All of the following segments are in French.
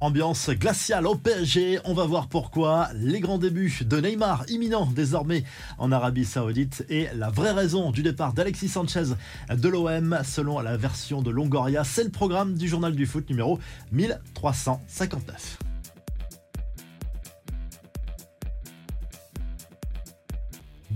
Ambiance glaciale au PSG, on va voir pourquoi. Les grands débuts de Neymar imminents désormais en Arabie Saoudite et la vraie raison du départ d'Alexis Sanchez de l'OM selon la version de Longoria. C'est le programme du journal du foot numéro 1359.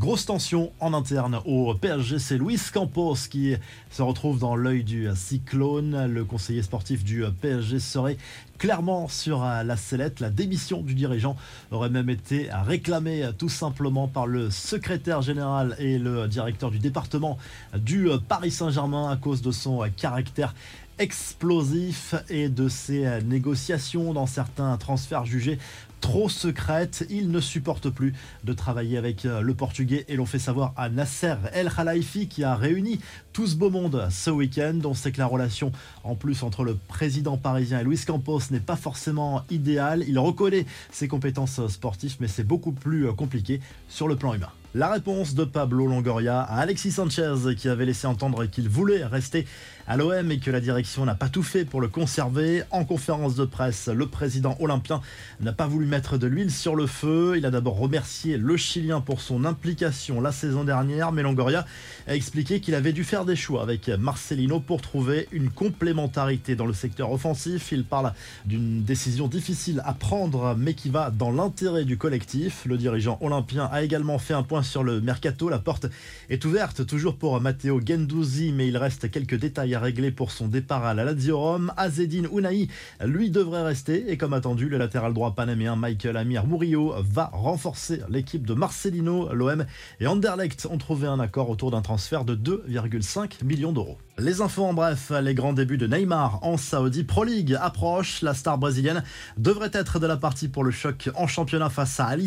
Grosse tension en interne au PSG, c'est Luis Campos qui se retrouve dans l'œil du cyclone. Le conseiller sportif du PSG serait clairement sur la sellette. La démission du dirigeant aurait même été réclamée tout simplement par le secrétaire général et le directeur du département du Paris Saint-Germain à cause de son caractère explosif et de ses négociations dans certains transferts jugés trop secrètes. Il ne supporte plus de travailler avec le Portugais et l'on fait savoir à Nasser El Khalifi qui a réuni tout ce beau monde ce week-end. On sait que la relation en plus entre le président parisien et Luis Campos n'est pas forcément idéale. Il reconnaît ses compétences sportives mais c'est beaucoup plus compliqué sur le plan humain. La réponse de Pablo Longoria à Alexis Sanchez qui avait laissé entendre qu'il voulait rester à l'OM et que la direction n'a pas tout fait pour le conserver. En conférence de presse, le président olympien n'a pas voulu mettre de l'huile sur le feu. Il a d'abord remercié le Chilien pour son implication la saison dernière, mais Longoria a expliqué qu'il avait dû faire des choix avec Marcelino pour trouver une complémentarité dans le secteur offensif. Il parle d'une décision difficile à prendre mais qui va dans l'intérêt du collectif. Le dirigeant olympien a également fait un point sur le mercato. La porte est ouverte toujours pour Matteo Gendouzi, mais il reste quelques détails à régler pour son départ à la Lazio Rome. Azedine Unai, lui, devrait rester. Et comme attendu, le latéral droit panaméen Michael Amir Murillo va renforcer l'équipe de Marcelino. L'OM et Anderlecht ont trouvé un accord autour d'un transfert de 2,5 millions d'euros. Les infos en bref, les grands débuts de Neymar en Saudi Pro League approchent. La star brésilienne devrait être de la partie pour le choc en championnat face à Al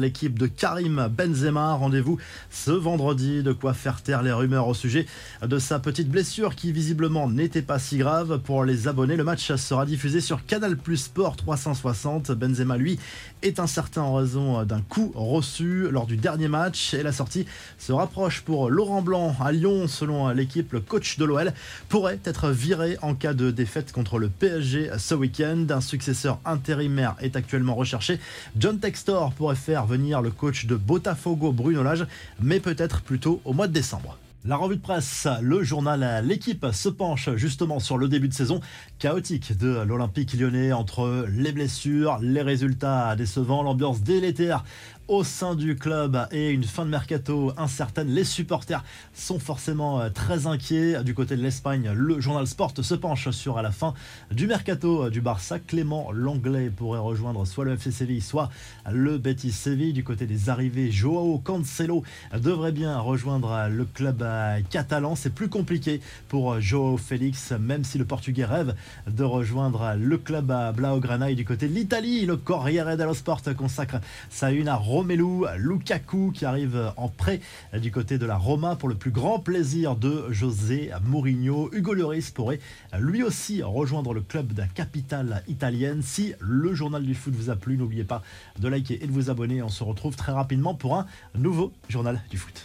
l'équipe de Karim Benzema. Rendez-vous ce vendredi, de quoi faire taire les rumeurs au sujet de sa petite blessure qui visiblement n'était pas si grave. Pour les abonnés, le match sera diffusé sur Canal Plus Sport 360. Benzema, lui, est incertain en raison d'un coup reçu lors du dernier match et la sortie se rapproche pour Laurent Blanc à Lyon. Selon l'équipe, le coach de l'OL pourrait être viré en cas de défaite contre le PSG ce week-end. Un successeur intérimaire est actuellement recherché. John Textor pourrait faire venir le coach de Botafogo Lage, mais peut-être plutôt au mois de décembre. La revue de presse, le journal L'équipe se penche justement sur le début de saison chaotique de l'Olympique lyonnais entre les blessures, les résultats décevants, l'ambiance délétère au sein du club et une fin de mercato incertaine. Les supporters sont forcément euh, très inquiets. Du côté de l'Espagne, le journal Sport se penche sur la fin du mercato du Barça. Clément Langlais pourrait rejoindre soit le FC Séville, soit le Betis Séville. Du côté des arrivées, Joao Cancelo devrait bien rejoindre le club euh, catalan. C'est plus compliqué pour Joao Félix, même si le Portugais rêve de rejoindre le club Blaugrana. Et du côté de l'Italie, le Corriere dello Sport consacre sa une à Romelu Lukaku qui arrive en prêt du côté de la Roma pour le plus grand plaisir de José Mourinho. Hugo Lloris pourrait lui aussi rejoindre le club de la capitale italienne. Si le journal du foot vous a plu, n'oubliez pas de liker et de vous abonner. On se retrouve très rapidement pour un nouveau journal du foot.